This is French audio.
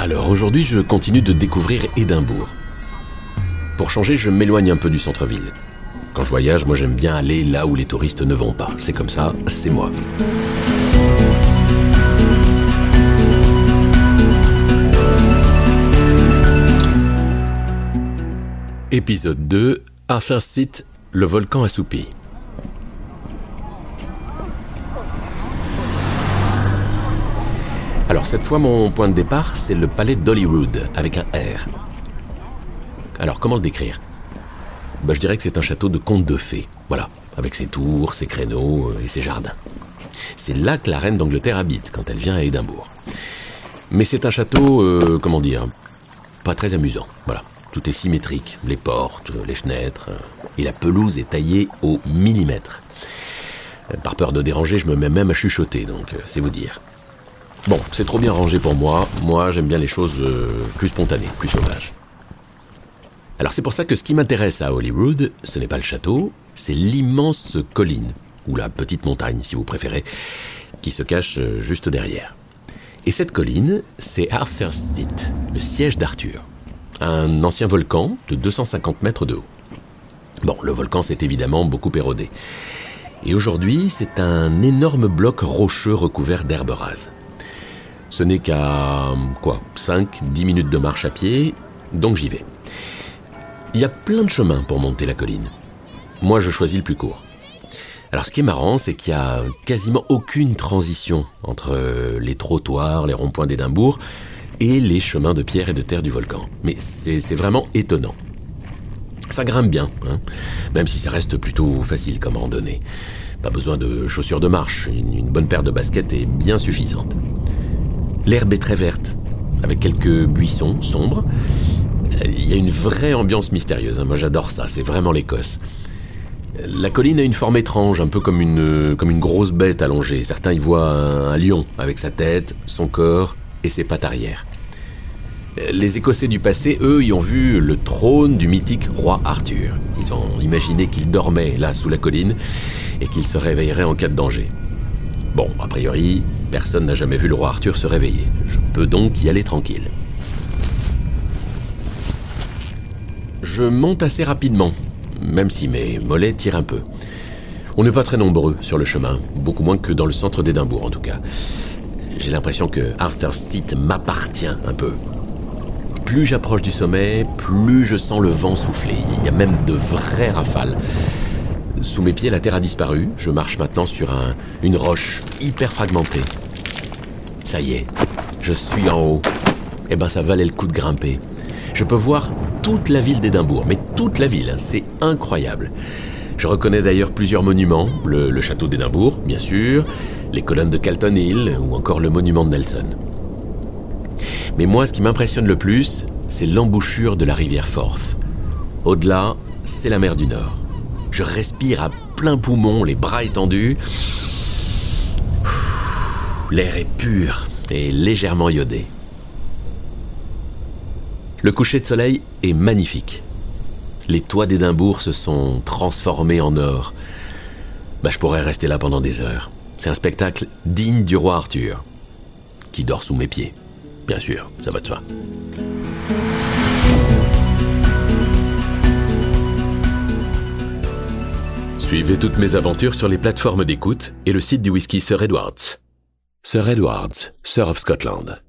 Alors aujourd'hui, je continue de découvrir Édimbourg. Pour changer, je m'éloigne un peu du centre-ville. Quand je voyage, moi j'aime bien aller là où les touristes ne vont pas. C'est comme ça, c'est moi. Épisode 2 Arthur Site, le volcan assoupi. Alors cette fois, mon point de départ, c'est le palais d'Hollywood, avec un R. Alors comment le décrire? Bah, Je dirais que c'est un château de conte de fées. Voilà, avec ses tours, ses créneaux euh, et ses jardins. C'est là que la reine d'Angleterre habite quand elle vient à Édimbourg. Mais c'est un château, euh, comment dire, pas très amusant. Voilà, tout est symétrique, les portes, les fenêtres, euh, et la pelouse est taillée au millimètre. Par peur de déranger, je me mets même à chuchoter, donc c'est vous dire. Bon, c'est trop bien rangé pour moi. Moi, j'aime bien les choses euh, plus spontanées, plus sauvages. Alors c'est pour ça que ce qui m'intéresse à Hollywood, ce n'est pas le château, c'est l'immense colline, ou la petite montagne si vous préférez, qui se cache euh, juste derrière. Et cette colline, c'est Arthur's Seat, le siège d'Arthur. Un ancien volcan de 250 mètres de haut. Bon, le volcan s'est évidemment beaucoup érodé. Et aujourd'hui, c'est un énorme bloc rocheux recouvert d'herbes rases. Ce n'est qu'à quoi 5-10 minutes de marche à pied, donc j'y vais. Il y a plein de chemins pour monter la colline. Moi, je choisis le plus court. Alors ce qui est marrant, c'est qu'il y a quasiment aucune transition entre les trottoirs, les ronds-points d'Édimbourg et les chemins de pierre et de terre du volcan. Mais c'est vraiment étonnant. Ça grimpe bien, hein, même si ça reste plutôt facile comme randonnée. Pas besoin de chaussures de marche, une bonne paire de baskets est bien suffisante. L'herbe est très verte, avec quelques buissons sombres. Il y a une vraie ambiance mystérieuse. Hein. Moi, j'adore ça. C'est vraiment l'Écosse. La colline a une forme étrange, un peu comme une, comme une grosse bête allongée. Certains y voient un, lion avec sa tête, son corps et ses pattes arrière. Les Écossais du passé, eux, y ont vu le trône du mythique roi Arthur. Ils ont imaginé qu'il dormait là sous la colline et qu'il se réveillerait en cas de danger. Bon, a priori, personne n'a jamais vu le roi Arthur se réveiller. Je peux donc y aller tranquille. Je monte assez rapidement, même si mes mollets tirent un peu. On n'est pas très nombreux sur le chemin, beaucoup moins que dans le centre d'Édimbourg en tout cas. J'ai l'impression que Arthur's Seat m'appartient un peu. Plus j'approche du sommet, plus je sens le vent souffler. Il y a même de vraies rafales. Sous mes pieds, la terre a disparu. Je marche maintenant sur un, une roche hyper fragmentée. Ça y est, je suis en haut. Eh ben, ça valait le coup de grimper. Je peux voir toute la ville d'Édimbourg, mais toute la ville, hein, c'est incroyable. Je reconnais d'ailleurs plusieurs monuments, le, le château d'Édimbourg, bien sûr, les colonnes de Calton Hill ou encore le monument de Nelson. Mais moi, ce qui m'impressionne le plus, c'est l'embouchure de la rivière Forth. Au-delà, c'est la mer du Nord. Je respire à plein poumon, les bras étendus. L'air est pur et légèrement iodé. Le coucher de soleil est magnifique. Les toits d'Édimbourg se sont transformés en or. Bah, je pourrais rester là pendant des heures. C'est un spectacle digne du roi Arthur, qui dort sous mes pieds. Bien sûr, ça va de soi. Suivez toutes mes aventures sur les plateformes d'écoute et le site du whisky Sir Edwards. Sir Edwards, Sir of Scotland.